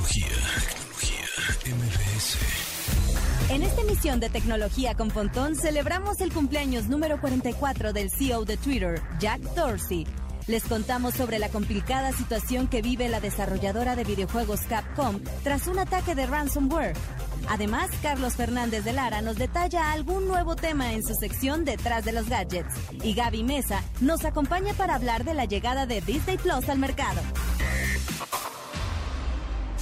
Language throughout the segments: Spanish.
Tecnología, tecnología, MBS. En esta emisión de Tecnología con Pontón celebramos el cumpleaños número 44 del CEO de Twitter, Jack Dorsey. Les contamos sobre la complicada situación que vive la desarrolladora de videojuegos Capcom tras un ataque de ransomware. Además, Carlos Fernández de Lara nos detalla algún nuevo tema en su sección Detrás de los Gadgets. Y Gaby Mesa nos acompaña para hablar de la llegada de Disney Plus al mercado.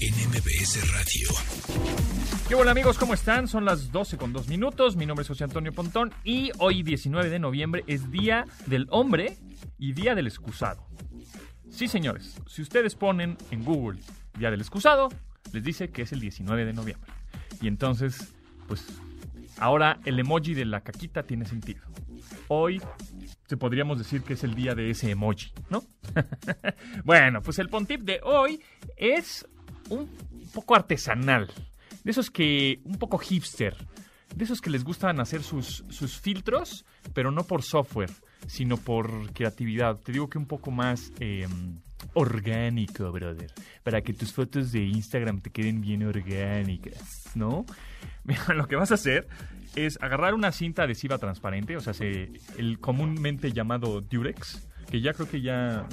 en MBS Radio. ¿Qué hola amigos? ¿Cómo están? Son las 12 con 2 minutos. Mi nombre es José Antonio Pontón y hoy 19 de noviembre es Día del Hombre y Día del Excusado. Sí, señores, si ustedes ponen en Google Día del Excusado, les dice que es el 19 de noviembre. Y entonces, pues, ahora el emoji de la caquita tiene sentido. Hoy se podríamos decir que es el día de ese emoji, ¿no? bueno, pues el Pontip de hoy es un poco artesanal. De esos que, un poco hipster. De esos que les gustan hacer sus, sus filtros, pero no por software, sino por creatividad. Te digo que un poco más eh, orgánico, brother. Para que tus fotos de Instagram te queden bien orgánicas, ¿no? Mira, lo que vas a hacer es agarrar una cinta adhesiva transparente, o sea, se, el comúnmente llamado Durex, que ya creo que ya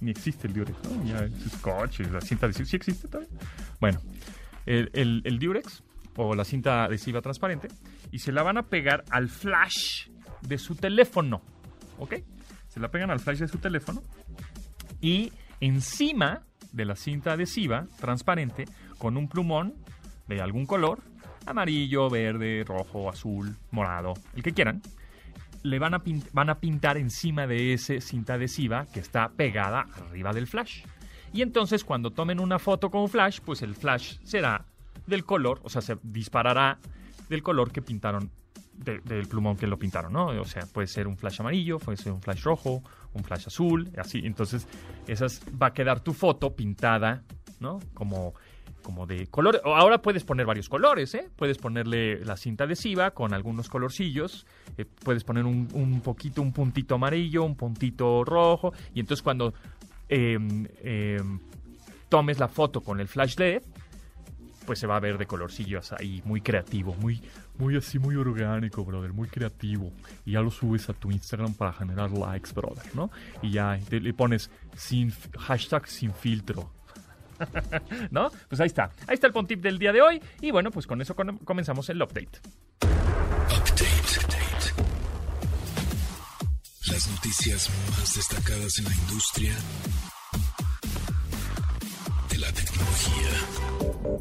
ni existe el Durex, ¿no? Ya es scotch, la cinta adhesiva, ¿sí existe todavía? Bueno, el, el, Durex o la cinta adhesiva transparente y se la van a pegar al flash de su teléfono, ¿ok? Se la pegan al flash de su teléfono y encima de la cinta adhesiva transparente con un plumón de algún color, amarillo, verde, rojo, azul, morado, el que quieran, le van a, van a pintar encima de esa cinta adhesiva que está pegada arriba del flash. Y entonces cuando tomen una foto con flash, pues el flash será del color, o sea, se disparará del color que pintaron, de, del plumón que lo pintaron, ¿no? O sea, puede ser un flash amarillo, puede ser un flash rojo, un flash azul, así. Entonces, esas va a quedar tu foto pintada, ¿no? Como como de color. Ahora puedes poner varios colores, ¿eh? Puedes ponerle la cinta adhesiva con algunos colorcillos. Eh, puedes poner un, poquito, un puntito amarillo, un puntito rojo. Y entonces cuando eh, eh, tomes la foto con el flash LED, pues se va a ver de colorcillos ahí, muy creativo, muy, muy así, muy orgánico, brother, muy creativo. Y ya lo subes a tu Instagram para generar likes, brother, ¿no? Y ya te, le pones sin, hashtag sin filtro. ¿No? Pues ahí está. Ahí está el Pontip del día de hoy. Y bueno, pues con eso comenzamos el. Update. Update. Las noticias más destacadas en la industria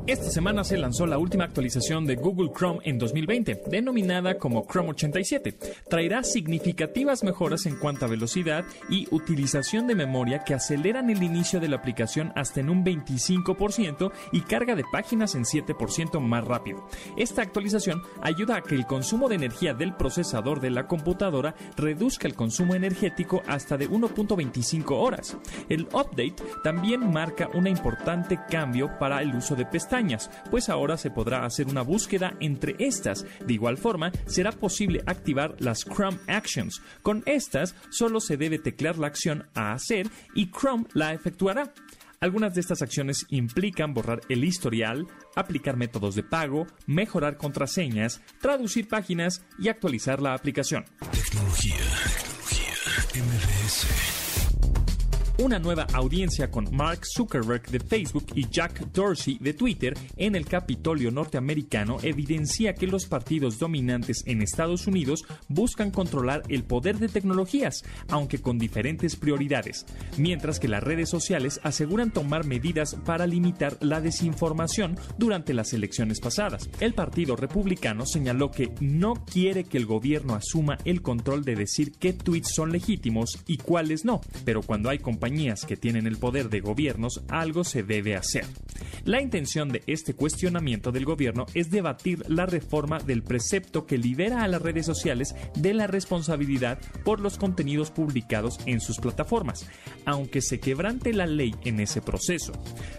Esta semana se lanzó la última actualización de Google Chrome en 2020, denominada como Chrome 87. Traerá significativas mejoras en cuanto a velocidad y utilización de memoria que aceleran el inicio de la aplicación hasta en un 25% y carga de páginas en 7% más rápido. Esta actualización ayuda a que el consumo de energía del procesador de la computadora reduzca el consumo energético hasta de 1.25 horas. El update también marca un importante cambio para el uso de pestañas, pues ahora se podrá hacer una búsqueda entre estas. De igual forma, será posible activar las Chrome Actions. Con estas, solo se debe teclear la acción a hacer y Chrome la efectuará. Algunas de estas acciones implican borrar el historial, aplicar métodos de pago, mejorar contraseñas, traducir páginas y actualizar la aplicación. Tecnología, tecnología, una nueva audiencia con Mark Zuckerberg de Facebook y Jack Dorsey de Twitter en el Capitolio norteamericano evidencia que los partidos dominantes en Estados Unidos buscan controlar el poder de tecnologías, aunque con diferentes prioridades, mientras que las redes sociales aseguran tomar medidas para limitar la desinformación durante las elecciones pasadas. El Partido Republicano señaló que no quiere que el gobierno asuma el control de decir qué tweets son legítimos y cuáles no, pero cuando hay compañías que tienen el poder de gobiernos, algo se debe hacer. La intención de este cuestionamiento del gobierno es debatir la reforma del precepto que libera a las redes sociales de la responsabilidad por los contenidos publicados en sus plataformas, aunque se quebrante la ley en ese proceso.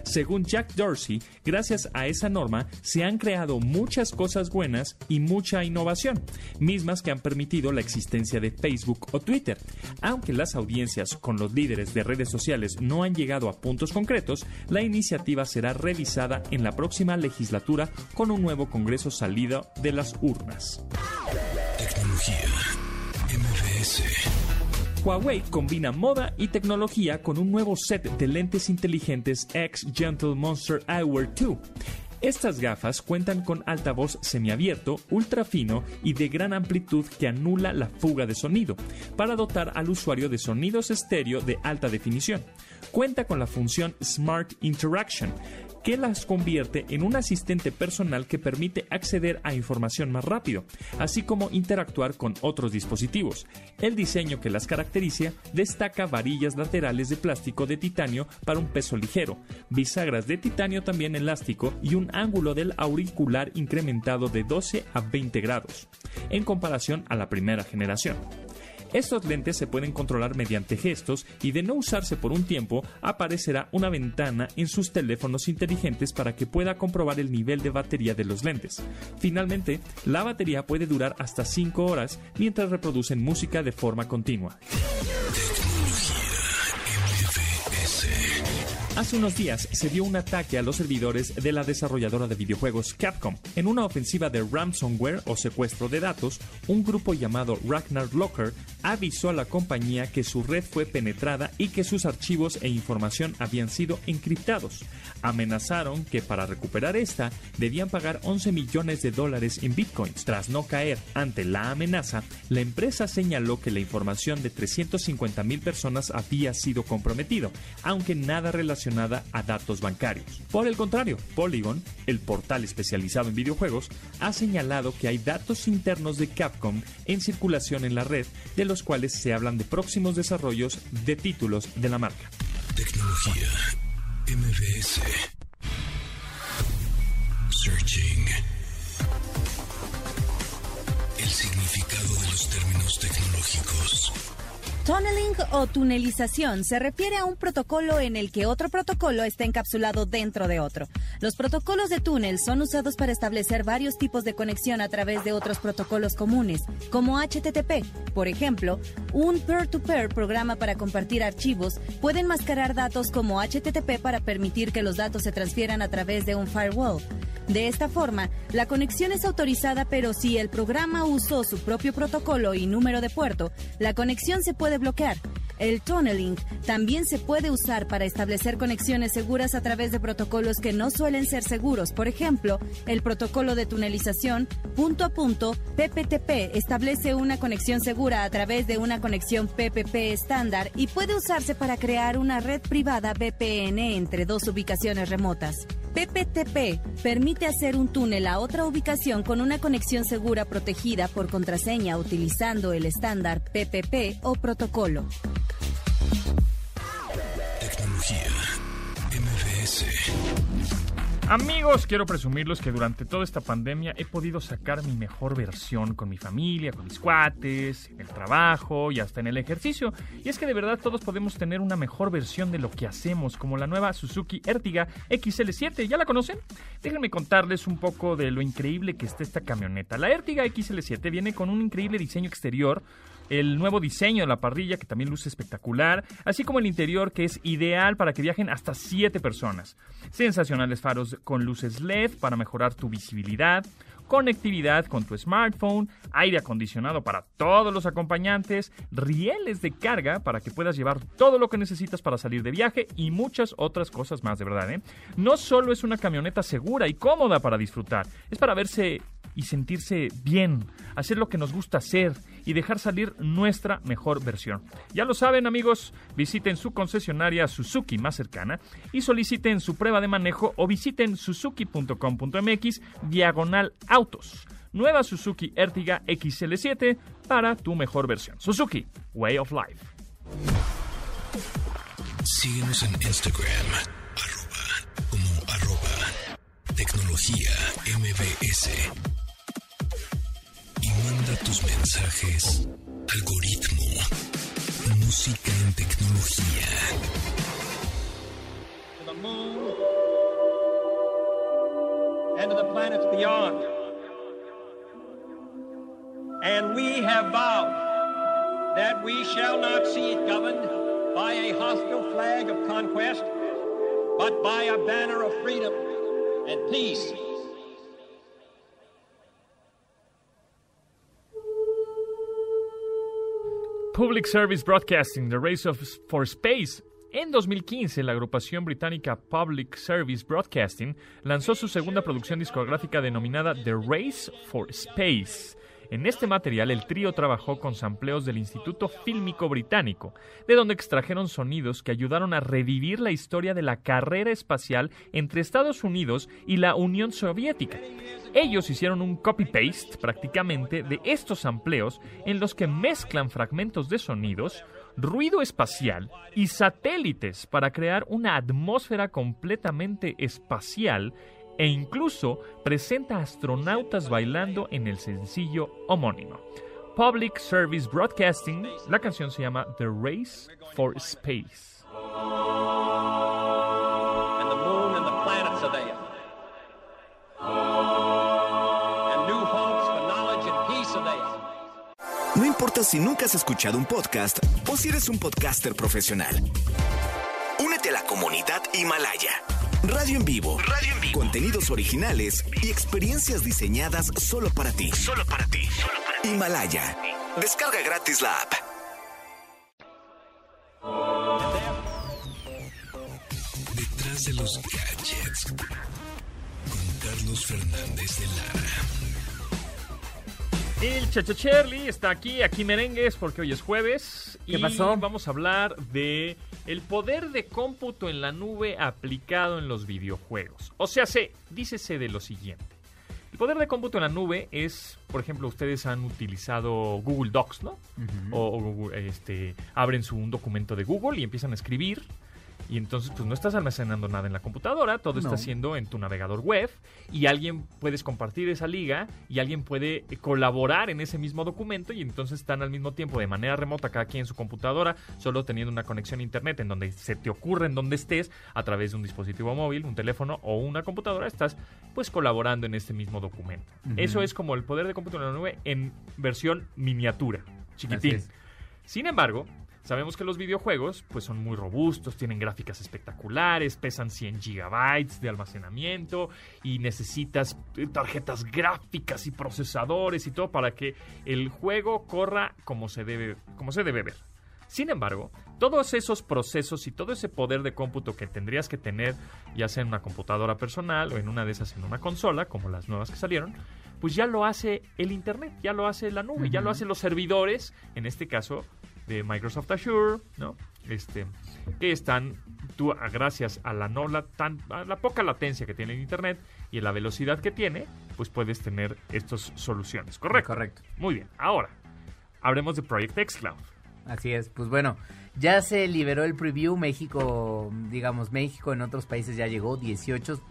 Según Jack Dorsey, gracias a esa norma se han creado muchas cosas buenas y mucha innovación, mismas que han permitido la existencia de Facebook o Twitter. Aunque las audiencias con los líderes de redes sociales no han llegado a puntos concretos, la iniciativa será revisada en la próxima legislatura con un nuevo Congreso salido de las urnas. Tecnología. MBS. Huawei combina moda y tecnología con un nuevo set de lentes inteligentes X Gentle Monster Eyewear 2. Estas gafas cuentan con altavoz semiabierto, ultra fino y de gran amplitud que anula la fuga de sonido, para dotar al usuario de sonidos estéreo de alta definición. Cuenta con la función Smart Interaction, que las convierte en un asistente personal que permite acceder a información más rápido, así como interactuar con otros dispositivos. El diseño que las caracteriza destaca varillas laterales de plástico de titanio para un peso ligero, bisagras de titanio también elástico y un ángulo del auricular incrementado de 12 a 20 grados, en comparación a la primera generación. Estos lentes se pueden controlar mediante gestos y de no usarse por un tiempo aparecerá una ventana en sus teléfonos inteligentes para que pueda comprobar el nivel de batería de los lentes. Finalmente, la batería puede durar hasta 5 horas mientras reproducen música de forma continua. Hace unos días se dio un ataque a los servidores de la desarrolladora de videojuegos Capcom. En una ofensiva de ransomware o secuestro de datos, un grupo llamado Ragnar Locker avisó a la compañía que su red fue penetrada y que sus archivos e información habían sido encriptados. Amenazaron que para recuperar esta debían pagar 11 millones de dólares en bitcoins. Tras no caer ante la amenaza, la empresa señaló que la información de 350 mil personas había sido comprometido, aunque nada relacionado a datos bancarios. Por el contrario, Polygon, el portal especializado en videojuegos, ha señalado que hay datos internos de Capcom en circulación en la red, de los cuales se hablan de próximos desarrollos de títulos de la marca. Tunneling o tunelización se refiere a un protocolo en el que otro protocolo está encapsulado dentro de otro. Los protocolos de túnel son usados para establecer varios tipos de conexión a través de otros protocolos comunes, como HTTP. Por ejemplo, un peer-to-peer programa para compartir archivos puede enmascarar datos como HTTP para permitir que los datos se transfieran a través de un firewall. De esta forma, la conexión es autorizada, pero si el programa usó su propio protocolo y número de puerto, la conexión se puede bloquear. El tunneling también se puede usar para establecer conexiones seguras a través de protocolos que no suelen ser seguros. Por ejemplo, el protocolo de tunelización punto a punto PPTP establece una conexión segura a través de una conexión PPP estándar y puede usarse para crear una red privada VPN entre dos ubicaciones remotas. PPTP permite hacer un túnel a otra ubicación con una conexión segura protegida por contraseña utilizando el estándar PPP o protocolo. Tecnología. MBS. Amigos, quiero presumirlos que durante toda esta pandemia he podido sacar mi mejor versión con mi familia, con mis cuates, en el trabajo y hasta en el ejercicio. Y es que de verdad todos podemos tener una mejor versión de lo que hacemos, como la nueva Suzuki Ertiga XL7. ¿Ya la conocen? Déjenme contarles un poco de lo increíble que está esta camioneta. La Ertiga XL7 viene con un increíble diseño exterior el nuevo diseño de la parrilla que también luce espectacular, así como el interior que es ideal para que viajen hasta 7 personas. Sensacionales faros con luces LED para mejorar tu visibilidad, conectividad con tu smartphone, aire acondicionado para todos los acompañantes, rieles de carga para que puedas llevar todo lo que necesitas para salir de viaje y muchas otras cosas más, de verdad. ¿eh? No solo es una camioneta segura y cómoda para disfrutar, es para verse y sentirse bien, hacer lo que nos gusta hacer y dejar salir nuestra mejor versión. Ya lo saben amigos, visiten su concesionaria Suzuki más cercana y soliciten su prueba de manejo o visiten suzuki.com.mx diagonal autos. Nueva Suzuki Ertiga XL7 para tu mejor versión. Suzuki, Way of Life. Síguenos en Instagram, arroba, como arroba tecnología MBS manda tus mensajes. Algoritmo. Música en tecnología. to the moon and to the planets beyond. And we have vowed that we shall not see it governed by a hostile flag of conquest, but by a banner of freedom and peace. Public Service Broadcasting, The Race of, for Space. En 2015, la agrupación británica Public Service Broadcasting lanzó su segunda producción discográfica denominada The Race for Space. En este material, el trío trabajó con sampleos del Instituto Fílmico Británico, de donde extrajeron sonidos que ayudaron a revivir la historia de la carrera espacial entre Estados Unidos y la Unión Soviética. Ellos hicieron un copy-paste prácticamente de estos sampleos en los que mezclan fragmentos de sonidos, ruido espacial y satélites para crear una atmósfera completamente espacial e incluso presenta astronautas bailando en el sencillo homónimo. Public Service Broadcasting, la canción se llama The Race for Space. No importa si nunca has escuchado un podcast o si eres un podcaster profesional. Únete a la comunidad Himalaya. Radio en vivo. Radio en vivo. Contenidos originales y experiencias diseñadas solo para ti. Solo para ti. Himalaya. Descarga gratis la app. Detrás de los gadgets. Con Carlos Fernández de Lara. El Chacho Cherly está aquí, aquí merengues, porque hoy es jueves. ¿Qué y pasó? Vamos a hablar de el poder de cómputo en la nube aplicado en los videojuegos. O sea, se, dícese de lo siguiente. El poder de cómputo en la nube es, por ejemplo, ustedes han utilizado Google Docs, ¿no? O, o, este, abren su un documento de Google y empiezan a escribir. Y entonces, pues no estás almacenando nada en la computadora, todo está No. haciendo en tu navegador web y alguien puedes compartir esa liga y alguien puede eh, colaborar en ese mismo documento y entonces están al mismo tiempo de manera remota cada quien en su computadora, solo teniendo una conexión a internet en donde se te ocurre en donde estés a través de un dispositivo móvil, un teléfono o una computadora, estás pues colaborando en este mismo documento. Eso es como el poder de cómputo en la nube en versión miniatura, chiquitín. Sin embargo, sabemos que los videojuegos pues son muy robustos, tienen gráficas espectaculares, pesan 100 gigabytes de almacenamiento y necesitas eh, tarjetas gráficas y procesadores y todo para que el juego corra como se debe, como se debe ver. Sin embargo, todos esos procesos y todo ese poder de cómputo que tendrías que tener, ya sea en una computadora personal o en una de esas en una consola, como las nuevas que salieron, pues ya lo hace el Internet, ya lo hace la nube, ya lo hacen los servidores, en este caso de Microsoft Azure, ¿no? Este, que están, tú, a- gracias a la, no, la, tan, a la poca latencia que tiene el Internet y a la velocidad que tiene, pues puedes tener estas soluciones, ¿correcto? Correcto. Muy bien, ahora, hablemos de Project xCloud. Así es, pues bueno, ya se liberó el preview, México, digamos, México en otros países ya llegó, 18.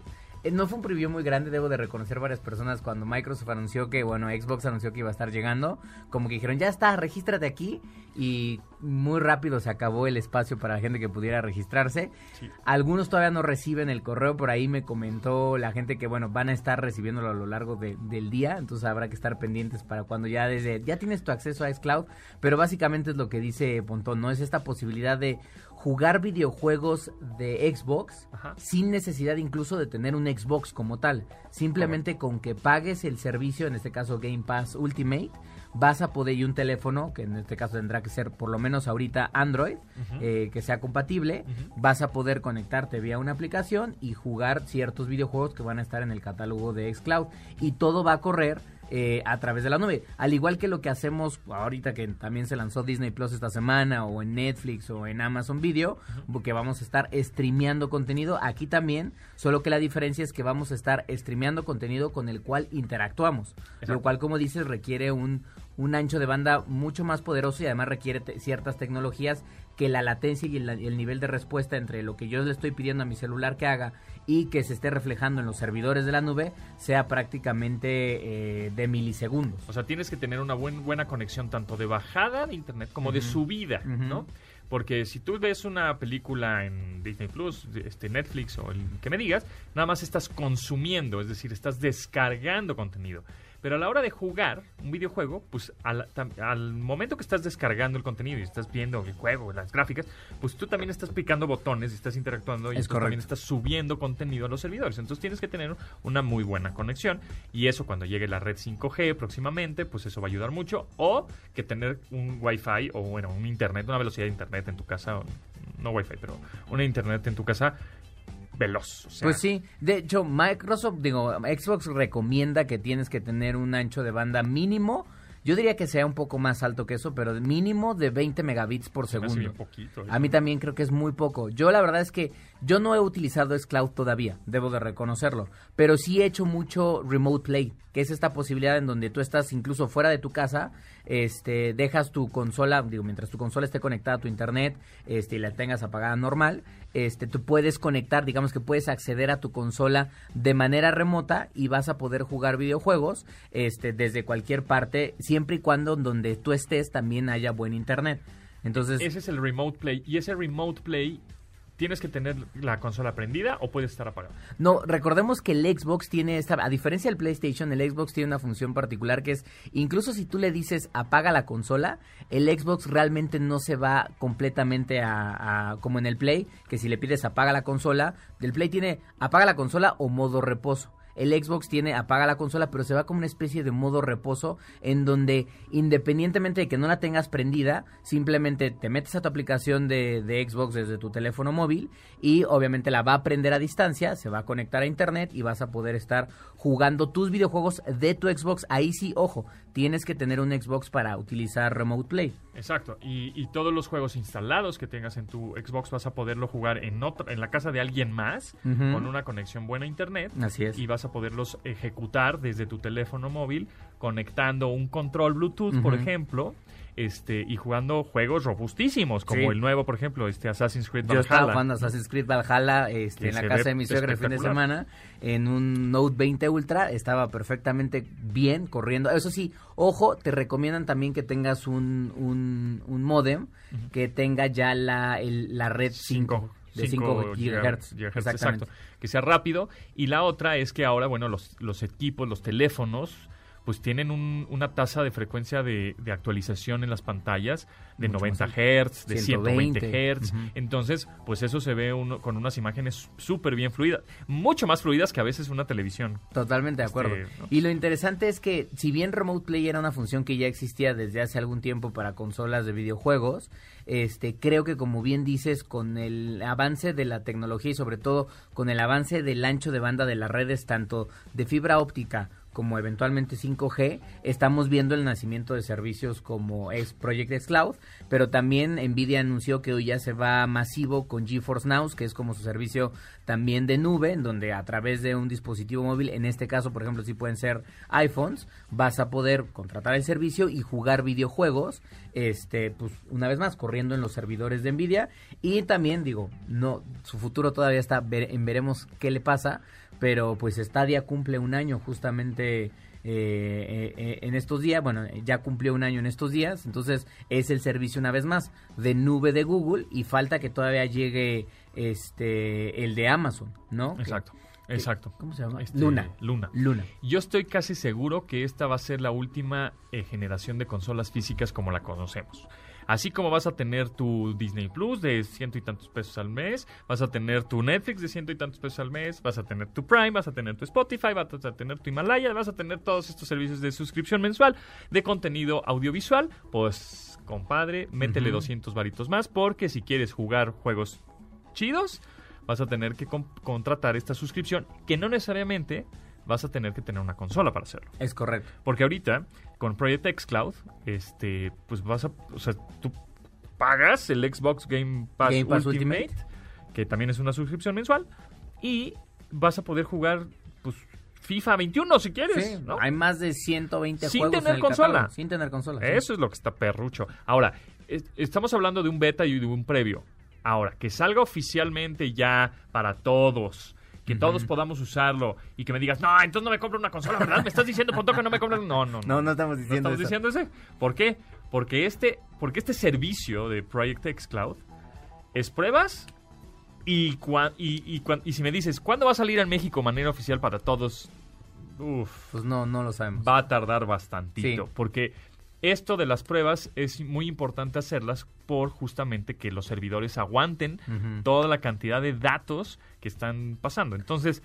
Eh, No fue un preview muy grande, debo de reconocer varias personas cuando Microsoft anunció que, bueno, Xbox anunció que iba a estar llegando, como que dijeron, ya está, regístrate aquí y muy rápido se acabó el espacio para la gente que pudiera registrarse. Sí. Algunos todavía no reciben el correo, por ahí me comentó la gente que, bueno, van a estar recibiéndolo a lo largo de- del día, entonces habrá que estar pendientes para cuando ya desde, ya tienes tu acceso a xCloud, pero básicamente es lo que dice Pontón, ¿no? Es esta posibilidad de jugar videojuegos de Xbox Ajá. sin necesidad incluso de tener un Xbox como tal. Simplemente con que pagues el servicio, en este caso Game Pass Ultimate, vas a poder, y un teléfono, que en este caso tendrá que ser por lo menos ahorita Android, eh, que sea compatible, vas a poder conectarte vía una aplicación y jugar ciertos videojuegos que van a estar en el catálogo de Xcloud. Y todo va a correr eh, a través de la nube. Al igual que lo que hacemos ahorita que también se lanzó Disney Plus esta semana o en Netflix o en Amazon Video, porque vamos a estar streameando contenido aquí también, solo que la diferencia es que vamos a estar streameando contenido con el cual interactuamos, Exacto. lo cual como dices requiere un un ancho de banda mucho más poderoso y además requiere te- ciertas tecnologías que la latencia y el, el nivel de respuesta entre lo que yo le estoy pidiendo a mi celular que haga y que se esté reflejando en los servidores de la nube sea prácticamente eh, de milisegundos. O sea, tienes que tener una buen- buena conexión tanto de bajada de internet como de subida. ¿no? Porque si tú ves una película en Disney Plus, este Netflix o el que me digas, nada más estás consumiendo, es decir, estás descargando contenido. Pero a la hora de jugar un videojuego, pues al, momento que estás descargando el contenido y estás viendo el juego, las gráficas, pues tú también estás picando botones y estás interactuando y Es tú también estás subiendo contenido a los servidores. Entonces tienes que tener una muy buena conexión y eso cuando llegue la red 5G próximamente, pues eso va a ayudar mucho. O que tener un Wi-Fi o bueno, un internet, una velocidad de internet en tu casa, no Wi-Fi, pero una internet en tu casa veloz. o sea, Pues sí, de hecho Microsoft, digo, Xbox recomienda que tienes que tener un ancho de banda mínimo. Yo diría que sea un poco más alto que eso, pero mínimo de 20 megabits por segundo. bien poquito. A mí también creo que es muy poco. Yo la verdad es que yo no he utilizado Xcloud todavía, debo de reconocerlo, pero sí he hecho mucho remote play, que es esta posibilidad en donde tú estás incluso fuera de tu casa, este, dejas tu consola, digo, mientras tu consola esté conectada a tu internet, este, y la tengas apagada normal, este, tú puedes conectar, digamos que puedes acceder a tu consola de manera remota y vas a poder jugar videojuegos, este, desde cualquier parte, siempre y cuando donde tú estés también haya buen internet. Entonces, Ese es el remote play y ese remote play tienes que tener la consola prendida o puede estar apagada. No, recordemos que el Xbox tiene esta, a diferencia del PlayStation, el Xbox tiene una función particular que es, incluso si tú le dices apaga la consola, el Xbox realmente no se va completamente a, a- como en el Play, que si le pides apaga la consola, del Play tiene apaga la consola o modo reposo. El Xbox tiene apaga la consola, pero se va como una especie de modo reposo en donde independientemente de que no la tengas prendida, simplemente te metes a tu aplicación de, de Xbox desde tu teléfono móvil y obviamente la va a prender a distancia, se va a conectar a internet y vas a poder estar jugando tus videojuegos de tu Xbox. Ahí sí, ojo, tienes que tener un Xbox para utilizar Remote Play. Exacto. Y, y todos los juegos instalados que tengas en tu Xbox vas a poderlo jugar en otra, en la casa de alguien más con una conexión buena a internet. Así es. Y vas a poderlos ejecutar desde tu teléfono móvil conectando un control Bluetooth, por ejemplo, este y jugando juegos robustísimos como Sí. el nuevo, por ejemplo, este Assassin's Creed Yo estaba Valhalla. jugando Assassin's Creed Valhalla este, en la casa de mi suegra el fin de semana en un Note 20 Ultra. Estaba perfectamente bien corriendo. Eso sí, ojo, te recomiendan también que tengas un, un, un modem que tenga ya la, el- la red 5 de 5 GHz. exacto. Que sea rápido. Y la otra es que ahora, bueno, los, los equipos, los teléfonos, pues tienen un- una tasa de frecuencia de, de actualización en las pantallas de Mucho 90 más Hz, de 120 120. Hz. Entonces, pues eso se ve uno, con unas imágenes súper bien fluidas. Mucho más fluidas que a veces una televisión. Totalmente de acuerdo. Este, ¿no? Y lo interesante es que si bien Remote Play era una función que ya existía desde hace algún tiempo para consolas de videojuegos, este creo que como bien dices con el avance de la tecnología y sobre todo con el avance del ancho de banda de las redes tanto de fibra óptica como eventualmente 5G, estamos viendo el nacimiento de servicios como es Project X Cloud, pero también Nvidia anunció que hoy ya se va masivo con GeForce Now, que es como su servicio también de nube, en donde a través de un dispositivo móvil, en este caso, por ejemplo, si pueden ser iPhones, vas a poder contratar el servicio y jugar videojuegos, este, pues una vez más corriendo en los servidores de Nvidia. Y también digo, no, su futuro todavía está en veremos qué le pasa, pero pues Stadia cumple un año justamente eh, eh, eh, en estos días, bueno, ya cumplió un año en estos días, entonces es el servicio una vez más de nube de Google y falta que todavía llegue este el de Amazon, ¿no? Exacto. que- Exacto. ¿Cómo se llama? Este, Luna. Luna. Luna. Yo estoy casi seguro que esta va a ser la última eh, generación de consolas físicas como la conocemos. Así como vas a tener tu Disney Plus de ciento y tantos pesos al mes, vas a tener tu Netflix de ciento y tantos pesos al mes, vas a tener tu Prime, vas a tener tu Spotify, vas a tener tu Himalaya, vas a tener todos estos servicios de suscripción mensual de contenido audiovisual. Pues, compadre, métele Ujú. 200 varitos más porque si quieres jugar juegos chidos, vas a tener que contratar esta suscripción que no necesariamente vas a tener que tener una consola para hacerlo. Es correcto. Porque ahorita, con Project X Cloud, este, pues vas a, o sea, tú pagas el Xbox Game Pass, Game Pass Ultimate, que también es una suscripción mensual, y vas a poder jugar, pues, FIFA 21 si quieres, Sí, ¿no? Hay más de 120 Sin juegos tener en el consola. catálogo, sin tener consola. sí. Eso es lo que está perrucho. Ahora, es- estamos hablando de un beta y de un previo. Ahora, que salga oficialmente ya para todos, que todos podamos usarlo y que me digas, no, entonces no me compro una consola, ¿verdad? ¿Me estás diciendo, Ponto, que no me compro? No, no, no. No, no estamos No diciendo estamos eso. diciendo ese. ¿Por qué? Porque este, porque este servicio de Project X Cloud es pruebas y, cua- y, y, cuan- y si me dices, ¿cuándo va a salir en México de manera oficial para todos? Uf, Pues no, no lo sabemos. va a tardar bastantito. Sí. Porque esto de las pruebas es muy importante hacerlas por justamente que los servidores aguanten toda la cantidad de datos que están pasando. Entonces,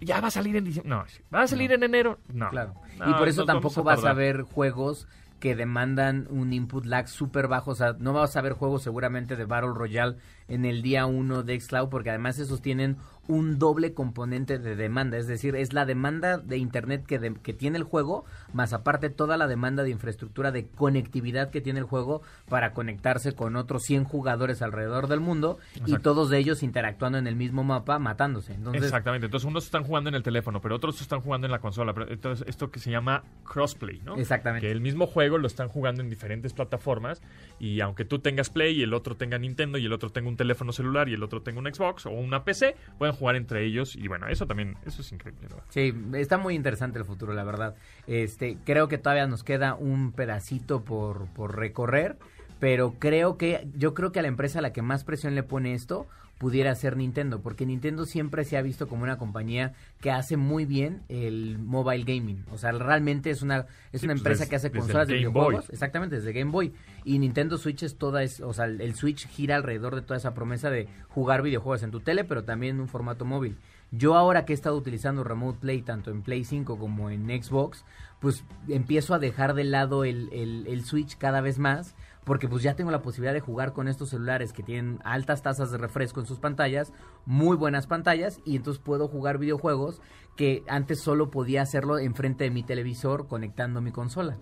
ya va a salir en diciembre. No, va a salir en enero. No. Claro. No, y por eso tampoco vas a ver juegos que demandan un input lag súper bajo. O sea, no vas a ver juegos seguramente de Battle Royale en el día 1 de Xcloud, porque además esos tienen un doble componente de demanda. Es decir, es la demanda de Internet que, de- que tiene el juego, más aparte toda la demanda de infraestructura de conectividad que tiene el juego para conectarse con otros 100 jugadores alrededor del mundo y todos de ellos interactuando en el mismo mapa, matándose. Entonces, Exactamente. Entonces, unos están jugando en el teléfono, pero otros están jugando en la consola. Pero Entonces, esto que se llama crossplay, ¿no? Exactamente. Que el mismo juego lo están jugando en diferentes plataformas y aunque tú tengas Play y el otro tenga Nintendo y el otro tenga un teléfono celular y el otro tenga un Xbox o una PC, pueden jugar entre ellos y bueno, eso también, eso es increíble. Sí, está muy interesante el futuro, la verdad. Este, creo que todavía nos queda un pedacito por, por recorrer, pero creo que, yo creo que a la empresa a la que más presión le pone esto pudiera ser Nintendo, porque Nintendo siempre se ha visto como una compañía que hace muy bien el mobile gaming. O sea, realmente es una, es Sí, una pues empresa desde- que hace consolas de videojuegos. Boy. Exactamente, desde Game Boy. Y Nintendo Switch es toda, es, o sea, el Switch gira alrededor de toda esa promesa de jugar videojuegos en tu tele, pero también en un formato móvil. Yo ahora que he estado utilizando Remote Play tanto en Play 5 como en Xbox, pues empiezo a dejar de lado el, el- Switch cada vez más, porque pues ya tengo la posibilidad de jugar con estos celulares que tienen altas tasas de refresco en sus pantallas, muy buenas pantallas, y entonces puedo jugar videojuegos que antes solo podía hacerlo enfrente de mi televisor conectando mi consola.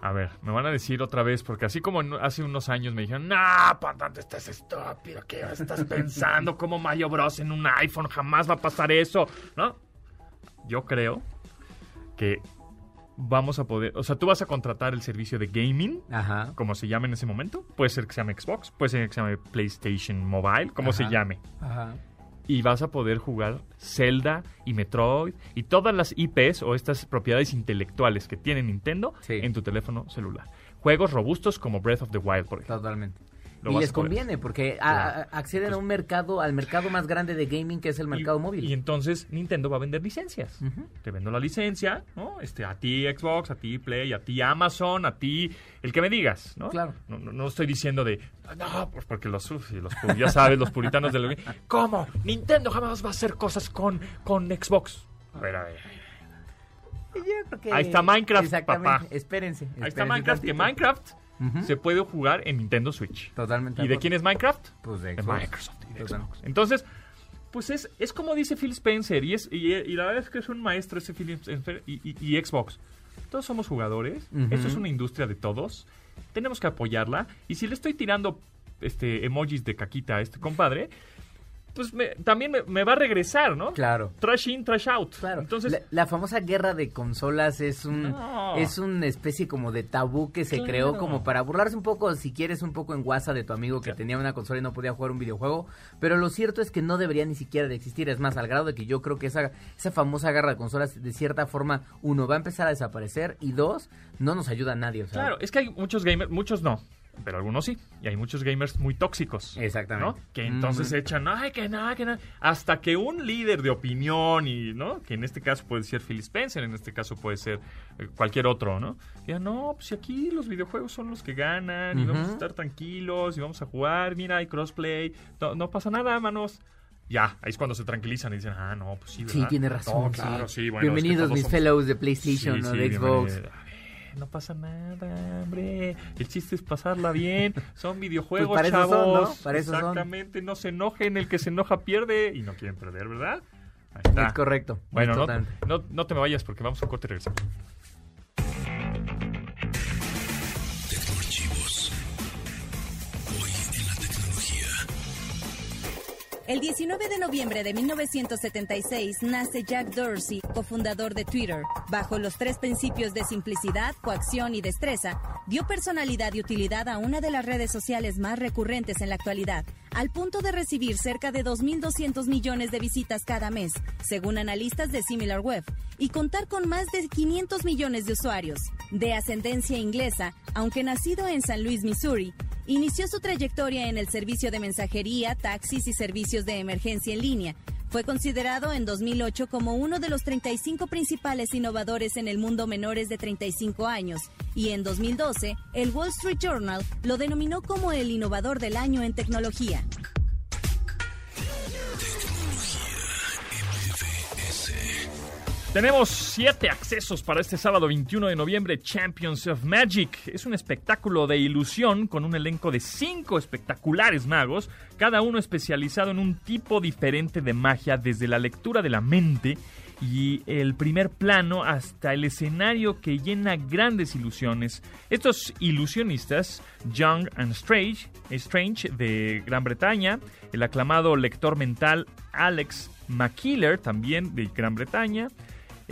A ver, me van a decir otra vez, porque así como hace unos años me dijeron, no, Pantante, estás estúpido, ¿qué estás pensando? Como Mario Bros en un iPhone, jamás va a pasar eso, ¿no? Yo creo que vamos a poder, o sea, tú vas a contratar el servicio de gaming, Ajá. como se llame en ese momento, puede ser que se llame Xbox, puede ser que se llame PlayStation Mobile, como se llame, Ajá. y vas a poder jugar Zelda y Metroid y todas las IPs o estas propiedades intelectuales que tiene Nintendo Sí. en tu teléfono celular. Juegos robustos como Breath of the Wild, por ejemplo. Totalmente. Y les conviene porque a- a- acceden a un mercado, al mercado más grande de gaming que es el mercado y, móvil. Y entonces Nintendo va a vender licencias. Te vendo la licencia, ¿no? Este, a ti Xbox, a ti Play, a ti Amazon, a ti el que me digas, ¿no? Claro. No, no, no estoy diciendo de, no, pues porque los, los ya sabes, los puritanos del... ¿Cómo? Nintendo jamás va a hacer cosas con, con Xbox. A ver, a ver. Ahí está Minecraft, papá. Espérense. Ahí está espérense Minecraft, que tantito. Se puede jugar en Nintendo Switch. Totalmente. ¿Y de quién es Minecraft? Pues de De Xbox. Microsoft y de Total. Xbox. Entonces, pues es, es como dice Phil Spencer, y, es, y, y la verdad es que es un maestro ese Phil Spencer y, y- y Xbox. Todos somos jugadores, esto es una industria de todos, tenemos que apoyarla, y si le estoy tirando este emojis de caquita a este compadre, pues me- también me, me va a regresar, ¿no? Claro. Trash in, trash out. Claro. Entonces, la, la famosa guerra de consolas es un No. es una especie como de tabú que se Claro. creó como para burlarse un poco, si quieres, un poco en guasa de tu amigo que Claro. tenía una consola y no podía jugar un videojuego. Pero lo cierto es que no debería ni siquiera de existir. Es más, al grado de que yo creo que esa, esa famosa guerra de consolas, de cierta forma, uno, va a empezar a desaparecer y dos, no nos ayuda a nadie. o sea, Claro, es que hay muchos gamers, muchos no, pero algunos sí. Y hay muchos gamers muy tóxicos. Exactamente. ¿no? Que entonces Ujú. echan, ay, que nada, que nada. Hasta que un líder de opinión, y ¿no? Que en este caso puede ser Phil Spencer, en este caso puede ser eh, cualquier otro, ¿no? Ya no, pues si aquí los videojuegos son los que ganan, y vamos a estar tranquilos, y vamos a jugar, mira, hay crossplay, no, no pasa nada, manos. Ya, ahí es cuando se tranquilizan y dicen, ah, no, pues sí, ¿verdad? Sí, tiene razón. No, claro, sí, bueno. es que Bienvenidos mis somos- fellows de PlayStation Sí, o sí, de Xbox. bienvenido. No pasa nada, hombre. El chiste es pasarla bien. Son videojuegos, Pues para eso son, chavos. ¿no? Para eso son. Exactamente. No se enojen. El que se enoja pierde. Y no quieren perder, ¿verdad? Ahí está. Es correcto. Bueno, no, no, no te me vayas porque vamos a un corte y regresamos. El 19 de noviembre de 1976 nace Jack Dorsey, cofundador de Twitter. Bajo los tres principios de simplicidad, coacción y destreza, dio personalidad y utilidad a una de las redes sociales más recurrentes en la actualidad, al punto de recibir cerca de 2.200 millones de visitas cada mes, según analistas de SimilarWeb, y contar con más de 500 millones de usuarios. De ascendencia inglesa, aunque nacido en San Luis, Missouri, inició su trayectoria en el servicio de mensajería, taxis y servicios de emergencia en línea. Fue considerado en 2008 como uno de los 35 principales innovadores en el mundo menores de 35 años y en 2012 el Wall Street Journal lo denominó como el innovador del año en tecnología. Tenemos siete accesos para este sábado 21 de noviembre, Champions of Magic. Es un espectáculo de ilusión con un elenco de cinco espectaculares magos, cada uno especializado en un tipo diferente de magia, desde la lectura de la mente y el primer plano hasta el escenario que llena grandes ilusiones. Estos ilusionistas, Young and Strange, Strange de Gran Bretaña, el aclamado lector mental Alex McKeeler, también de Gran Bretaña,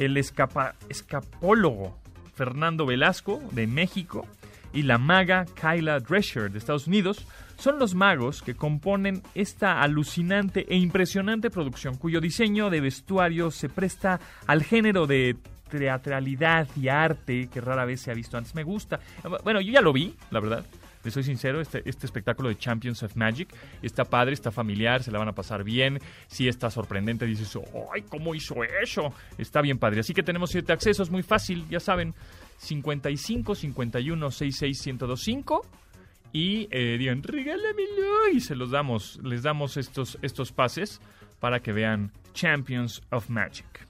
el escapólogo Fernando Velasco de México y la maga Kyla Drescher de Estados Unidos son los magos que componen esta alucinante e impresionante producción cuyo diseño de vestuario se presta al género de teatralidad y arte que rara vez se ha visto antes. Me gusta. Bueno, yo ya lo vi, la verdad. Les soy sincero, este, este espectáculo de Champions of Magic está padre, está familiar, se la van a pasar bien. Sí está sorprendente, dices, ¡ay, cómo hizo eso! Está bien padre. Así que tenemos siete accesos, muy fácil, ya saben, 55 51 66 1025 y eh, digan, regálamelo y se los damos, les damos estos, estos pases para que vean Champions of Magic.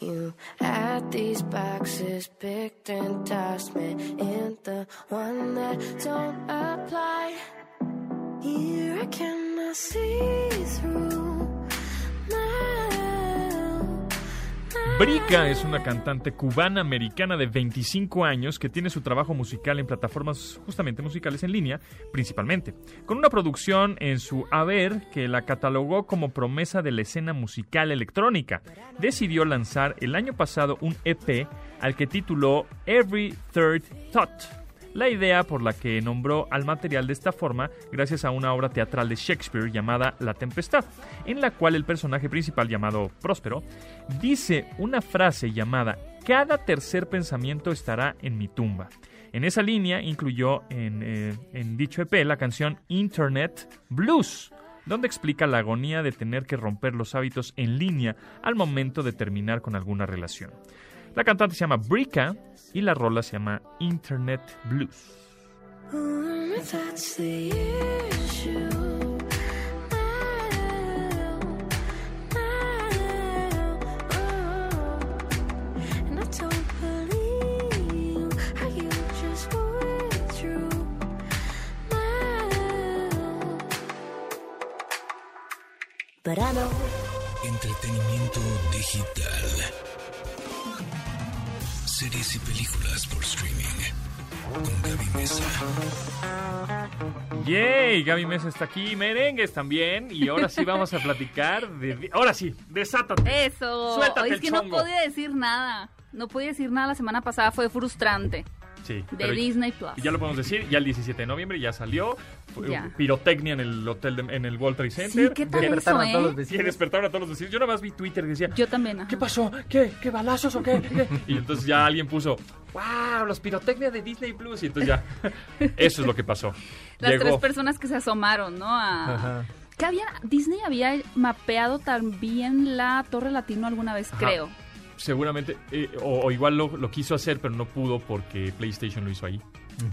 You had these boxes picked and tossed me in the one that don't apply. Here I cannot see through now. Brica es una cantante cubana americana de 25 años que tiene su trabajo musical en plataformas justamente musicales en línea, principalmente, con una producción en su haber que la catalogó como promesa de la escena musical electrónica. Decidió lanzar el año pasado un EP al que tituló Every Third Thought. La idea por la que nombró al material de esta forma gracias a una obra teatral de Shakespeare llamada La Tempestad, en la cual el personaje principal llamado Próspero dice una frase llamada Cada tercer pensamiento estará en mi tumba. En esa línea incluyó en, eh, en dicho EP la canción Internet Blues, donde explica la agonía de tener que romper los hábitos en línea al momento de terminar con alguna relación. La cantante se llama Brica y la rola se llama Internet Blues. Entretenimiento digital. Series y películas por streaming. Con Gaby Mesa. Yay, Gaby Mesa está aquí, merengues también, y ahora sí vamos a platicar de... Ahora sí, desátate. Eso. Suéltate es el que chongo. no podía decir nada. No podía decir nada la semana pasada, fue frustrante. Sí, De Disney Plus. Ya lo podemos decir, ya el 17 de noviembre ya salió. Ya. Pirotecnia en el hotel, de- en el World Trade Sí, Center. ¿qué tal Despertaron eso, a todos los eh? Y vecinos. despertaron a todos los vecinos. Yo nada más vi Twitter que decía, Yo también. ajá. ¿qué pasó? ¿Qué? ¿Qué balazos o qué? ¿Qué? Y entonces ya alguien puso, wow, los pirotecnia de Disney Plus. Y entonces ya, eso es lo que pasó. Las Llegó. tres personas que se asomaron, ¿no? A... Ajá. Que había, Disney había mapeado también la Torre Latino alguna vez, Ajá. creo. Seguramente, eh, o, o igual lo, lo quiso hacer, pero no pudo porque PlayStation lo hizo ahí.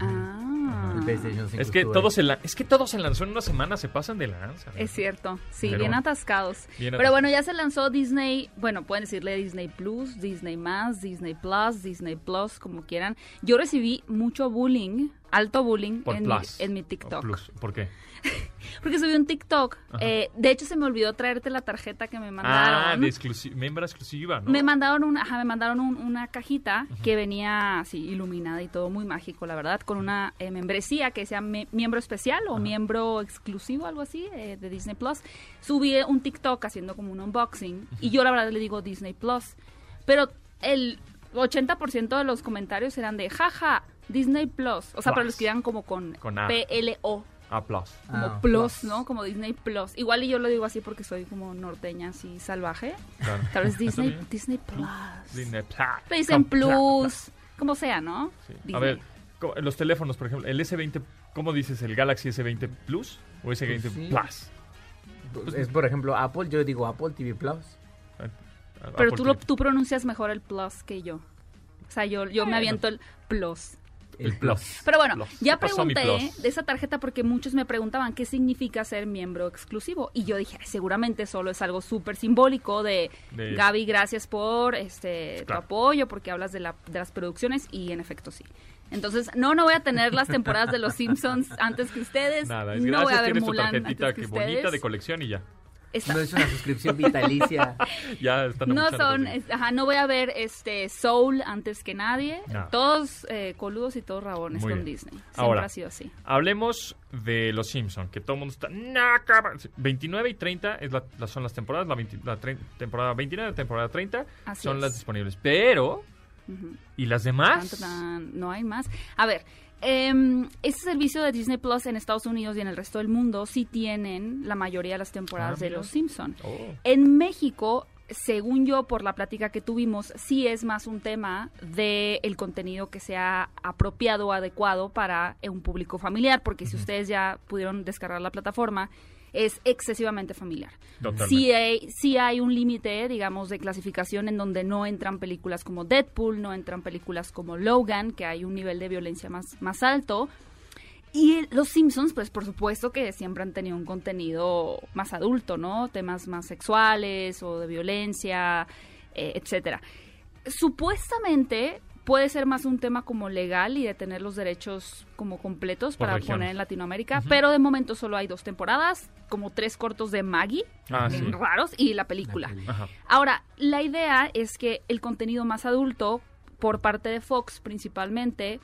Ah. El PlayStation 5 Es que, estuvo todo ahí. se la- es que todo se lanzó en una semana, se pasan de lanza. Es cierto, sí, Pero bien atascados. Bien Pero bueno, ya se lanzó Disney, bueno, pueden decirle Disney Plus, Disney Más, Disney Plus, Disney Plus, como quieran. Yo recibí mucho bullying, alto bullying Por en, Plus. mi, en mi TikTok. Plus. ¿Por qué? Porque subí un TikTok. Eh, de hecho, se me olvidó traerte la tarjeta que me mandaron. Ah, de exclusi- membra exclusiva, ¿no? Me mandaron, un, ajá, me mandaron un- una cajita que venía así iluminada y todo muy mágico, la verdad, con una eh, membresía que me- miembro especial o miembro exclusivo, algo así, eh, de Disney Plus. Subí un TikTok haciendo como un unboxing y yo la verdad le digo Disney Plus. Pero el 80% de los comentarios eran de jaja, Disney Plus. O sea, pero lo Plus. escribían como con, Con. P-L-O. A Plus. Como Ah, plus, ¿no? Como Disney Plus. Igual y yo lo digo así porque soy como norteña, así salvaje. Claro. Tal vez Disney. Disney Plus. Disney Plus. Le dicen Plus, como sea, ¿no? Sí. A ver, los teléfonos, por ejemplo, el S20, ¿cómo dices? ¿El Galaxy S20 Plus o S20 Pues sí. Plus? Es, por ejemplo, Apple, yo digo Apple TV Plus. Ah, Pero Apple tú, lo, tú pronuncias mejor el Plus que yo. O sea, yo, yo me aviento el Plus. El Plus. Pero bueno, Plus. ya ¿Qué pasó, mi pregunté de esa tarjeta porque muchos me preguntaban qué significa ser miembro exclusivo. Y yo dije, "Ay, seguramente solo es algo súper simbólico de, De- Gaby, gracias por este Claro. tu apoyo, porque hablas de, la, de las producciones y en efecto sí. Entonces, no, no voy a tener las temporadas de Los Simpsons antes que ustedes. Nada, es no voy gracias, a ver tienes tu Mulan tarjetita antes que que bonita de colección y ya. Está- No es una suscripción vitalicia. Ya están No son, es- ajá, no voy a ver este Soul antes que nadie. No. Todos eh, coludos y todos rabones Muy con bien. Disney. Siempre Ahora. ha sido así. Hablemos de Los Simpson, que todo el mundo está... "No, cabrón". 29 y 30 es la- la- son las temporadas, la, 20 la tre- temporada 29 y la temporada 30 Así son es. las disponibles. Pero. ¿y las Tan, demás? tan, tan, no hay más. A ver, em, este servicio de Disney Plus en Estados Unidos y en el resto del mundo sí tienen la mayoría de las temporadas Ah, de. Los Simpson. Oh. En México, según yo, por la plática que tuvimos, sí es más un tema de el contenido que sea apropiado o adecuado para un público familiar, porque si ustedes ya pudieron descargar la plataforma, es excesivamente familiar. Totalmente. Sí hay, sí hay un límite, digamos, de clasificación en donde no entran películas como Deadpool, no entran películas como Logan, que hay un nivel de violencia más, más alto. Y los Simpsons, pues por supuesto que siempre han tenido un contenido más adulto, ¿no? Temas más sexuales o de violencia, eh, etcétera. Supuestamente puede ser más un tema como legal y de tener los derechos como completos Por para regiones. poner en Latinoamérica, pero de momento solo hay dos temporadas, como tres cortos de Maggie, Ah, sí. raros, y la película. Ajá. Ahora, la idea es que el contenido más adulto, por parte de Fox principalmente,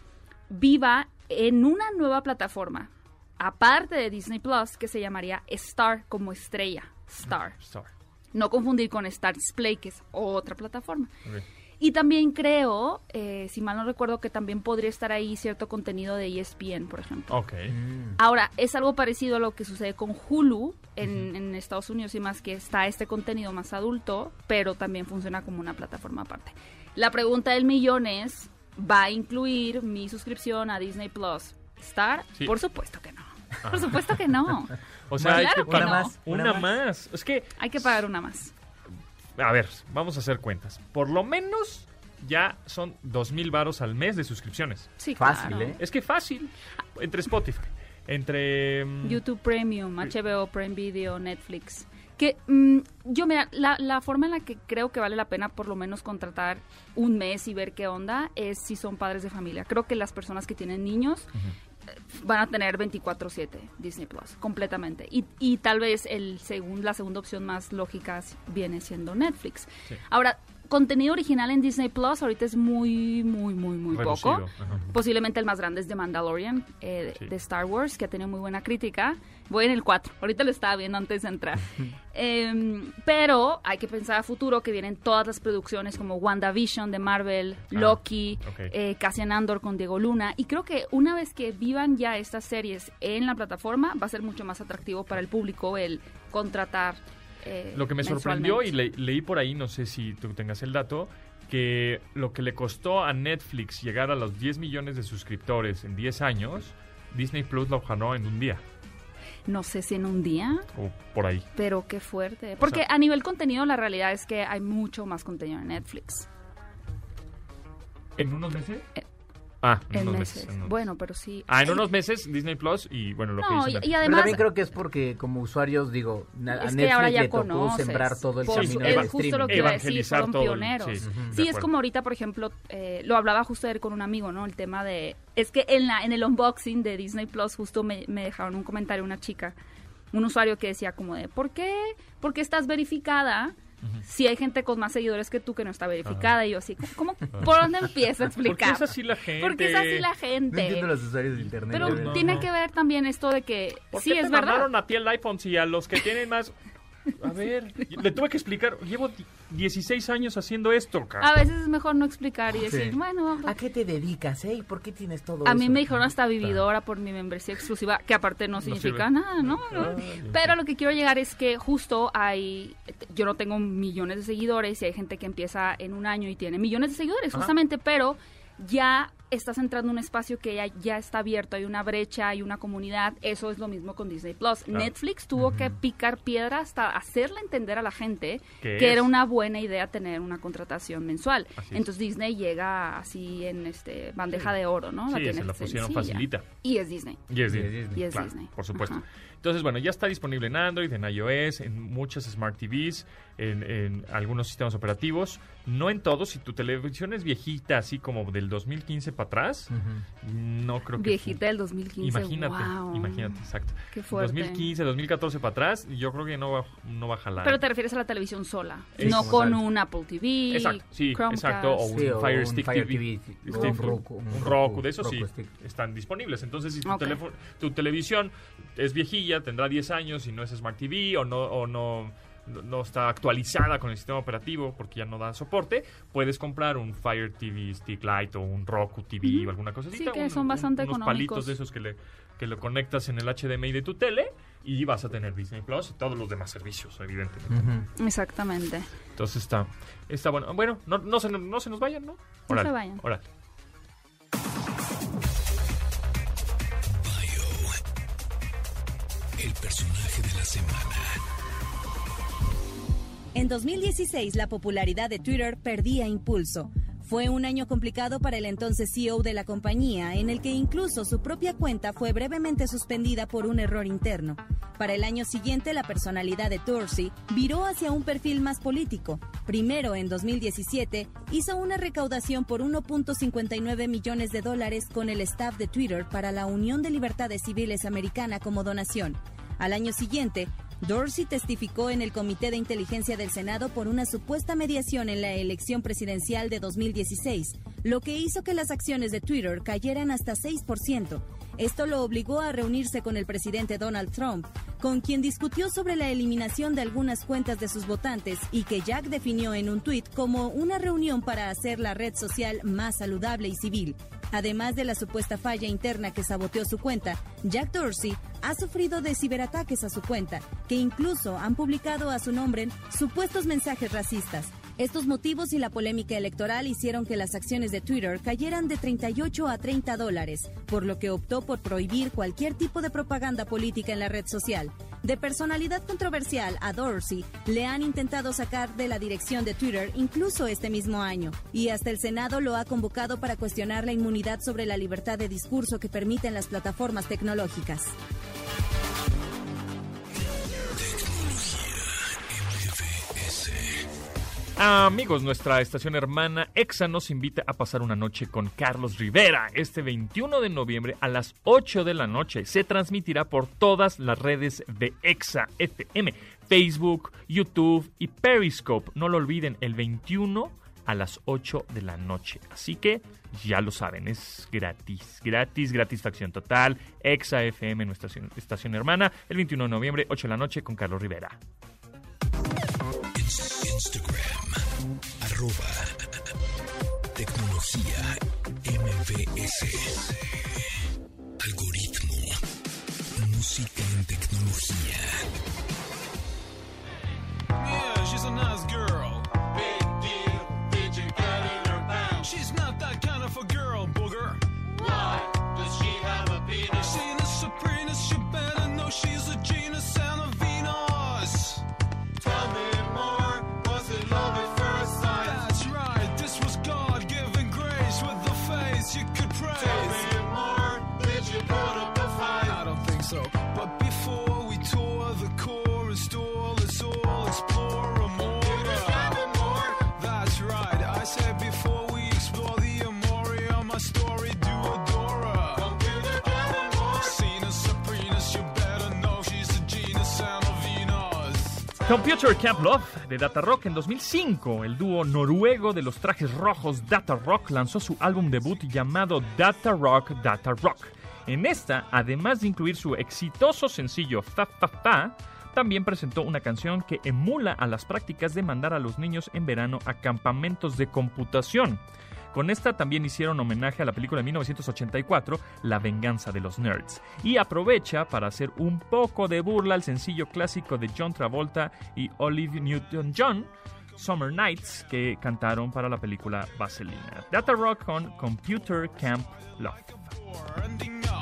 viva en una nueva plataforma, aparte de Disney Plus, que se llamaría Star como estrella. Star. Sorry. No confundir con Star Display, que es otra plataforma. Y también creo, eh, si mal no recuerdo, que también podría estar ahí cierto contenido de ESPN, por ejemplo. Ok. Ahora, es algo parecido a lo que sucede con Hulu en, en Estados Unidos y más que está este contenido más adulto, pero también funciona como una plataforma aparte. La pregunta del millón es, ¿va a incluir mi suscripción a Disney Plus Star? Sí. Por supuesto que no. Por supuesto que no. O sea, hay Claro que que pagar no. más, una, una más. más. Es que, Hay que pagar una más. A ver, vamos a hacer cuentas. Por lo menos ya son dos mil varos al mes de suscripciones. Sí, Fácil, claro. ¿eh? Es que fácil. Entre Spotify, entre... mm, YouTube Premium, HBO, Prime Video, Netflix. Que mm, yo, mira, la, la forma en la que creo que vale la pena por lo menos contratar un mes y ver qué onda es si son padres de familia. Creo que las personas que tienen niños van a tener 24/7 Disney Plus, completamente. Y, y tal vez el segun- la segunda opción más lógica viene siendo Netflix. Sí. Ahora, contenido original en Disney Plus ahorita es muy, muy, muy, muy Reducido, poco. ajá. Posiblemente el más grande es The Mandalorian, eh, de- Sí. de Star Wars, que ha tenido muy buena crítica. Voy en el 4, ahorita lo estaba viendo antes de entrar. Em, pero hay que pensar a futuro que vienen todas las producciones como WandaVision de Marvel, Ah, Loki, ok. eh, Cassian Andor con Diego Luna. Y creo que una vez que vivan ya estas series en la plataforma, va a ser mucho más atractivo para el público el contratar. Eh, Lo que me sorprendió y le- leí por ahí, no sé si tú tengas el dato, que lo que le costó a Netflix llegar a los 10 millones de suscriptores en 10 años, Disney Plus lo ganó en un día No sé si en un día, o por ahí. pero qué fuerte. Porque sea- a nivel contenido, la realidad es que hay mucho más contenido en Netflix. ¿En unos meses? Ah, en, en unos meses. meses. en unos- Bueno, pero sí. Ah, en unos meses Disney Plus y bueno, lo que No, y, Nat. y Pero también creo que es porque como usuarios, digo, a es Netflix que ahora ya le tocó conoces. sembrar todo el camino del justo lo que iba a decir, Evangelizar fueron el- pioneros. sí, es como ahorita, por ejemplo, eh, lo hablaba justo ayer con un amigo, ¿no? El tema de... Es que en, la, en el unboxing de Disney Plus justo me, me dejaron un comentario una chica, un usuario que decía como de, ¿por qué? ¿Por qué estás verificada? Si hay gente con más seguidores que tú que no está verificada. Y yo así, ¿cómo? ¿Por dónde empiezo a ¿Por qué explicar? es así la gente? ¿Por qué es así la No gente? entiendo los usuarios de internet. Pero tiene que ver también esto de que ¿Por sí qué es te verdad. mandaron a ti el iPhone si a los que tienen más... A ver, le tuve que explicar. Llevo di- 16 años haciendo esto, cara. A veces es mejor no explicar y decir, Sí. bueno, ¿A qué te dedicas, eh? ¿Y por qué tienes todo A eso? mí me dijeron hasta vividora por mi membresía exclusiva, que aparte no significa sirve. nada, ¿no? ¿no? Ah. Pero lo que quiero llegar es que justo hay, yo no tengo millones de seguidores y hay gente que empieza en un año y tiene millones de seguidores, Ajá. justamente, pero ya estás entrando en un espacio que ya, ya está abierto, hay una brecha, hay una comunidad, eso es lo mismo con Disney Plus. Claro. Netflix tuvo que picar piedra hasta hacerle entender a la gente ¿Qué que es? era una buena idea tener una contratación mensual. Así es. Entonces Disney llega así en este bandeja de oro, ¿no? Sí, tiene se la pusieron sencilla. facilita. Y es Disney. Y es Sí, es Disney. Disney. Y es Claro, Disney. Por supuesto. Ajá. Entonces, bueno, ya está disponible en Android, en iOS, en muchas Smart TVs, en, en algunos sistemas operativos. No en todos. Si tu televisión es viejita, así como del 2015 para atrás, no creo que... Viejita del 2015. Imagínate, wow. imagínate, exacto. Qué fuerte. 2015, 2014 para atrás, yo creo que no va, no va a jalar. Pero te refieres a la televisión sola, Es no con tal. un Apple TV, Exacto, sí, Chromecast. exacto. O un Sí, o Fire un Stick Fire TV. TV, un Roku, un un Roku, Roku, de esos sí Roku Stick. están disponibles. Entonces, si tu, Ok. teléfono, tu televisión es viejilla, tendrá 10 años y no es Smart TV o no, o no, no- está actualizada con el sistema operativo porque ya no da soporte, puedes comprar un Fire TV Stick Lite o un Roku TV o alguna cosa así. Sí, que son bastante unos económicos. palitos de esos que le que lo conectas en el HDMI de tu tele y vas a tener Disney Plus y todos los demás servicios, evidentemente. Exactamente. Entonces está, está bueno. Bueno, no, no, se, no se nos vayan, ¿no? No se vayan. Órale. En 2016, la popularidad de Twitter perdía impulso. Fue un año complicado para el entonces CEO de la compañía, en el que incluso su propia cuenta fue brevemente suspendida por un error interno. Para el año siguiente, la personalidad de Dorsey viró hacia un perfil más político. Primero, en 2017, hizo una recaudación por 1.59 millones de dólares con el staff de Twitter para la Unión de Libertades Civiles Americana como donación. Al año siguiente, Dorsey testificó en el Comité de Inteligencia del Senado por una supuesta mediación en la elección presidencial de 2016, lo que hizo que las acciones de Twitter cayeran hasta 6%. Esto lo obligó a reunirse con el presidente Donald Trump, con quien discutió sobre la eliminación de algunas cuentas de sus votantes y que Jack definió en un tuit como una reunión para hacer la red social más saludable y civil. Además de la supuesta falla interna que saboteó su cuenta, Jack Dorsey ha sufrido de ciberataques a su cuenta, que incluso han publicado a su nombre supuestos mensajes racistas. Estos motivos y la polémica electoral hicieron que las acciones de Twitter cayeran de 38 a 30 dólares, por lo que optó por prohibir cualquier tipo de propaganda política en la red social. De personalidad controversial a Dorsey le han intentado sacar de la dirección de Twitter incluso este mismo año, y hasta el Senado lo ha convocado para cuestionar la inmunidad sobre la libertad de discurso que permiten las plataformas tecnológicas. Amigos, nuestra estación hermana EXA nos invita a pasar una noche con Carlos Rivera. Este 21 de noviembre a las 8 de la noche se transmitirá por todas las redes de EXA FM, Facebook, YouTube y Periscope. No lo olviden, el 21 a las 8 de la noche. Así que ya lo saben, es gratis, gratis, gratisfacción total. EXA FM, nuestra estación, estación hermana, el 21 de noviembre, 8 de la noche con Carlos Rivera. Instagram, arroba tecnología MBS. Algoritmo, música en tecnología. Yeah, she's a nice girl. Big deal. Did you get in her? She's not Computer Camp Love de Data Rock en 2005, el dúo noruego de los trajes rojos Data Rock lanzó su álbum debut llamado Data Rock Data Rock. En esta, además de incluir su exitoso sencillo Fa Fa Fa, también presentó una canción que emula a las prácticas de mandar a los niños en verano a campamentos de computación. Con esta también hicieron homenaje a la película de 1984, La venganza de los nerds, y aprovecha para hacer un poco de burla al sencillo clásico de John Travolta y Olivia Newton-John, Summer Nights, que cantaron para la película Vaselina. Data Rock con Computer Camp Love.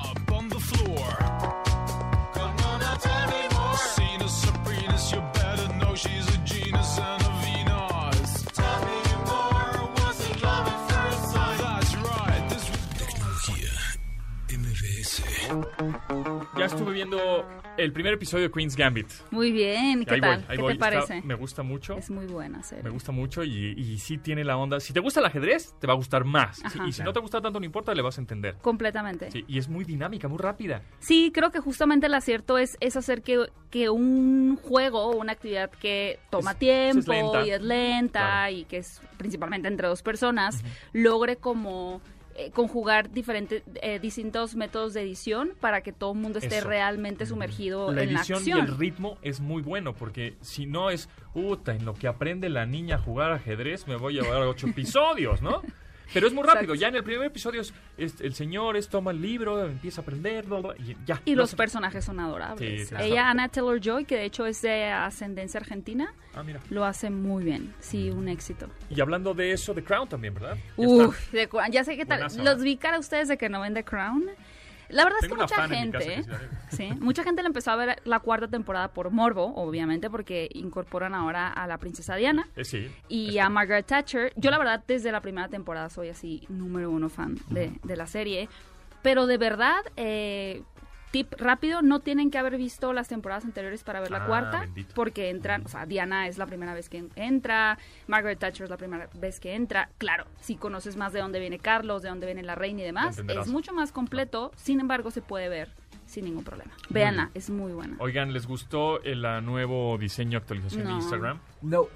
Estuve viendo el primer episodio de Queen's Gambit. Muy bien, ¿qué Ahí tal? voy, ahí ¿Qué voy. te Está- parece? me gusta mucho. Es muy buena serie. Me gusta mucho y, y sí tiene la onda. Si te gusta el ajedrez, te va a gustar más. Ajá. y si no te gusta tanto, no importa, le vas a entender. Completamente. Sí, y es muy dinámica, muy rápida. Sí, creo que justamente el acierto es, es hacer que, que un juego o una actividad que toma Es- tiempo es y es lenta Claro. y que es principalmente entre dos personas, logre como eh, conjugar diferentes, eh, distintos métodos de edición para que todo el mundo esté Eso. realmente sumergido La en la edición y acción. el ritmo es muy bueno porque si no es, puta, en lo que aprende la niña a jugar ajedrez me voy a llevar ocho episodios, ¿no? Pero es muy rápido. Exacto. Ya en el primer episodio es, es- el señor es, toma el libro, empieza a aprender, bla, bla, y ya. Y los personajes son adorables. Sí. Ella, Anna Taylor-Joy, que de hecho es de ascendencia argentina, Ah, mira. lo hace muy bien. Sí, un éxito. Y hablando de eso, The Crown también, ¿verdad? Ya Uf, de ya sé qué tal. Buenazo, Los vi cara a ustedes de que no ven The Crown. La verdad Tengo es que mucha gente, que sí, mucha gente le empezó a ver la cuarta temporada por morbo, obviamente, porque incorporan ahora a la princesa Diana Eh, sí. y a Margaret Thatcher. Yo la verdad desde la primera temporada soy así número uno fan de, de la serie, pero de verdad, eh, tip rápido, no tienen que haber visto las temporadas anteriores para ver la Ah, cuarta, bendito. porque entran, o sea, Diana es la primera vez que entra, Margaret Thatcher es la primera vez que entra. Claro, si conoces más de dónde viene Carlos, de dónde viene la reina y demás, es mucho más completo, sin embargo se puede ver sin ningún problema. Véanla, es muy buena. Oigan, ¿les gustó el nuevo diseño actualización de. Instagram? No.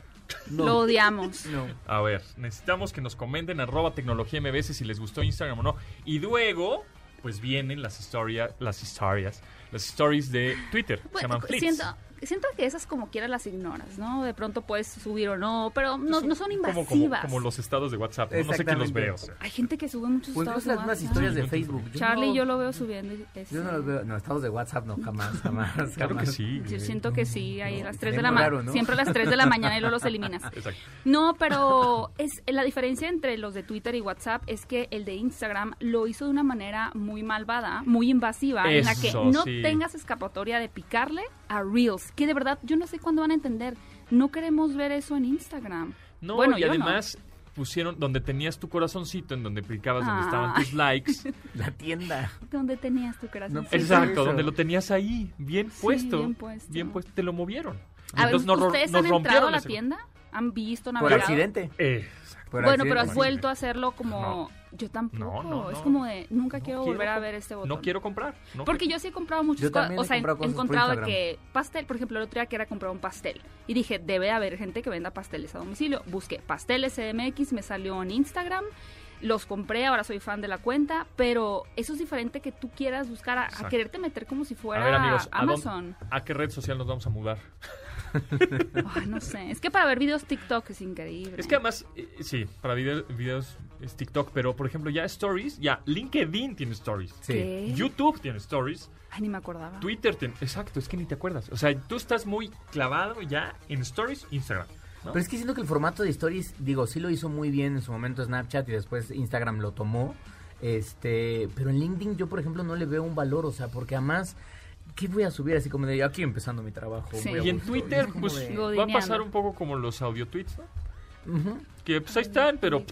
No. Lo odiamos. No. A ver, necesitamos que nos comenten arroba tecnología MBS si les gustó Instagram o no. Y luego, pues vienen las historias, las historias, las stories de Twitter. se Bueno, llaman Fleets. siento, siento que esas como quieras las ignoras, ¿no? De pronto puedes subir o no, pero no, no son Como, como, invasivas. como los estados de WhatsApp. No, No sé quién los ve. o sea. Hay gente que sube muchos Pues estados las historias de Facebook. Yo Charlie, no- yo lo veo subiendo. Yo no los veo. No, estados de WhatsApp no, jamás, jamás. Claro que jamás. sí. Yo siento que sí, ahí a las 3 de la mañana. ¿no? Siempre a las 3 de la mañana y luego los eliminas. Exacto. No, pero es la diferencia entre los de Twitter y WhatsApp es que el de Instagram lo hizo de una manera muy malvada, muy invasiva, en la que no sí. tengas escapatoria de picarle a Reels, que de verdad yo no sé cuándo van a entender. No queremos ver eso en Instagram. No, bueno, y yo no. además pusieron donde tenías tu corazoncito, en donde picabas donde Ah. estaban tus likes. La tienda. ¿Dónde tenías tu? No, Sí. Exacto, eso. donde lo tenías ahí, bien Sí, puesto. bien puesto. Bien puesto, te lo movieron. A ver, entonces nos ¿ustedes nos han entrado rompieron a la ese- tienda? ¿Han visto, Por navegado? accidente. Eh, Bueno, pero has vuelto a hacerlo como... Yo tampoco. No, no, Es no. como de, nunca No quiero quiero volver a ver este botón. No quiero comprar. no Porque yo sí he comprado muchas cosas. O sea, he encontrado que pastel, por ejemplo, el otro día que era comprar un pastel. Y dije, debe haber gente que venda pasteles a domicilio. Busqué pasteles CDMX, me salió en Instagram. Los compré, ahora soy fan de la cuenta, pero eso es diferente que tú quieras buscar a, a quererte meter como si fuera A ver, amigos, ¿a, dónde- Amazon. ¿a qué red social nos vamos a mudar? Ay, no sé. Es que para ver videos TikTok es increíble. Es que además, eh, sí, para video- videos es TikTok, pero por ejemplo, ya Stories, ya LinkedIn tiene Stories. Sí. ¿Qué? YouTube tiene Stories, Ay, ni me acordaba. Twitter tiene. Exacto, es que ni te acuerdas. O sea, tú estás muy clavado ya en Stories, Instagram. ¿no? Pero es que siento que el formato de stories, digo, sí lo hizo muy bien en su momento Snapchat y después Instagram lo tomó. Este, pero en LinkedIn yo, por ejemplo, no le veo un valor, o sea, porque además, ¿qué voy a subir? Así como de aquí empezando mi trabajo. Sí. muy y en. Twitter, pues de- va a pasar un poco como los audio tweets, ¿no? Que pues ahí están, pero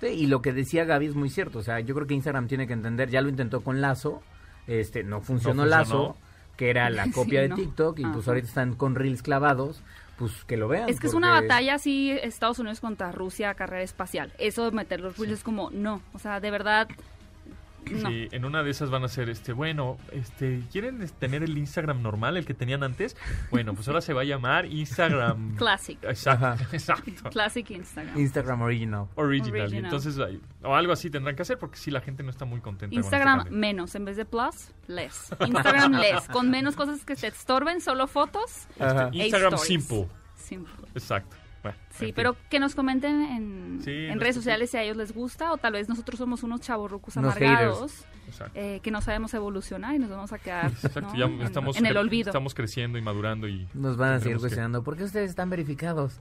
Sí, y lo que decía Gaby es muy cierto, o sea, yo creo que Instagram tiene que entender, ya lo intentó con Lazo, este, no funcionó, funcionó. Lazo, que era la Sí, copia de no. TikTok, y pues ahorita están con reels clavados, pues que lo vean. Es que es una batalla así Estados Unidos contra Rusia, carrera espacial. Eso de meter los reels es como, no. O sea, de verdad, No. Sí, en una de esas van a ser, este, bueno, este, ¿quieren tener el Instagram normal, el que tenían antes? Bueno, pues ahora se va a llamar Instagram... Classic. Exacto, exacto. Classic Instagram. Instagram Original. Original. Original. Entonces, o algo así tendrán que hacer porque si la gente no está muy contenta. con este Instagram cambio. menos, en vez de plus, less. Instagram less, con menos cosas que te estorben, solo fotos. Ajá. e Instagram. Simple. Exacto. Bueno, Sí, fin. pero que nos comenten en, Sí, redes sociales si a ellos les gusta o tal vez nosotros somos unos chavorrucos amargados eh, que no sabemos evolucionar y nos vamos a quedar Exacto, ¿no? ya en, estamos, en el olvido. estamos creciendo y madurando y... Nos van a seguir tendremos que- cuestionando. ¿Por qué ustedes están verificados?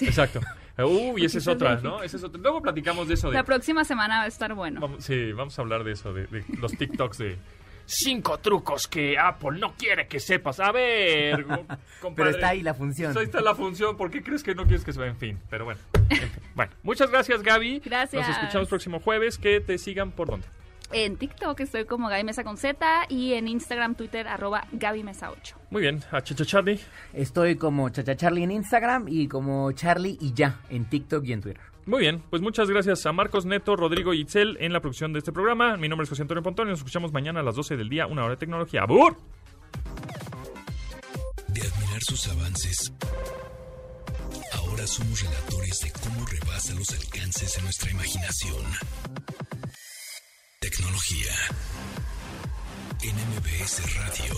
Exacto. Uy, esa es otra. ¿no? Esa es otra. Luego platicamos de eso. De, La próxima semana va a estar bueno. vamos, sí, vamos a hablar de eso, de, de los TikToks de... Cinco trucos que Apple no quiere que sepas. A ver, compadre. Pero está ahí la función. Ahí está la función. ¿Por qué crees que no quieres que se vea? En fin, pero bueno. en fin. Bueno, muchas gracias, Gaby. Gracias. Nos escuchamos próximo jueves. Que te sigan por dónde. En TikTok estoy como Gaby Mesa con Z y en Instagram, Twitter, arroba Gaby Mesa 8. Muy bien, a Chacha Charlie. Estoy como Chacha Charlie en Instagram y como Charlie y ya en TikTok y en Twitter. Muy bien, pues muchas gracias a Marcos Neto, Rodrigo Itzel en la producción de este programa. Mi nombre es José Antonio Pontón y nos escuchamos mañana a las 12 del día, una hora de tecnología. ¡Abur! De admirar sus avances, ahora somos relatores de cómo rebasa los alcances de nuestra imaginación. Tecnología. En MBS Radio.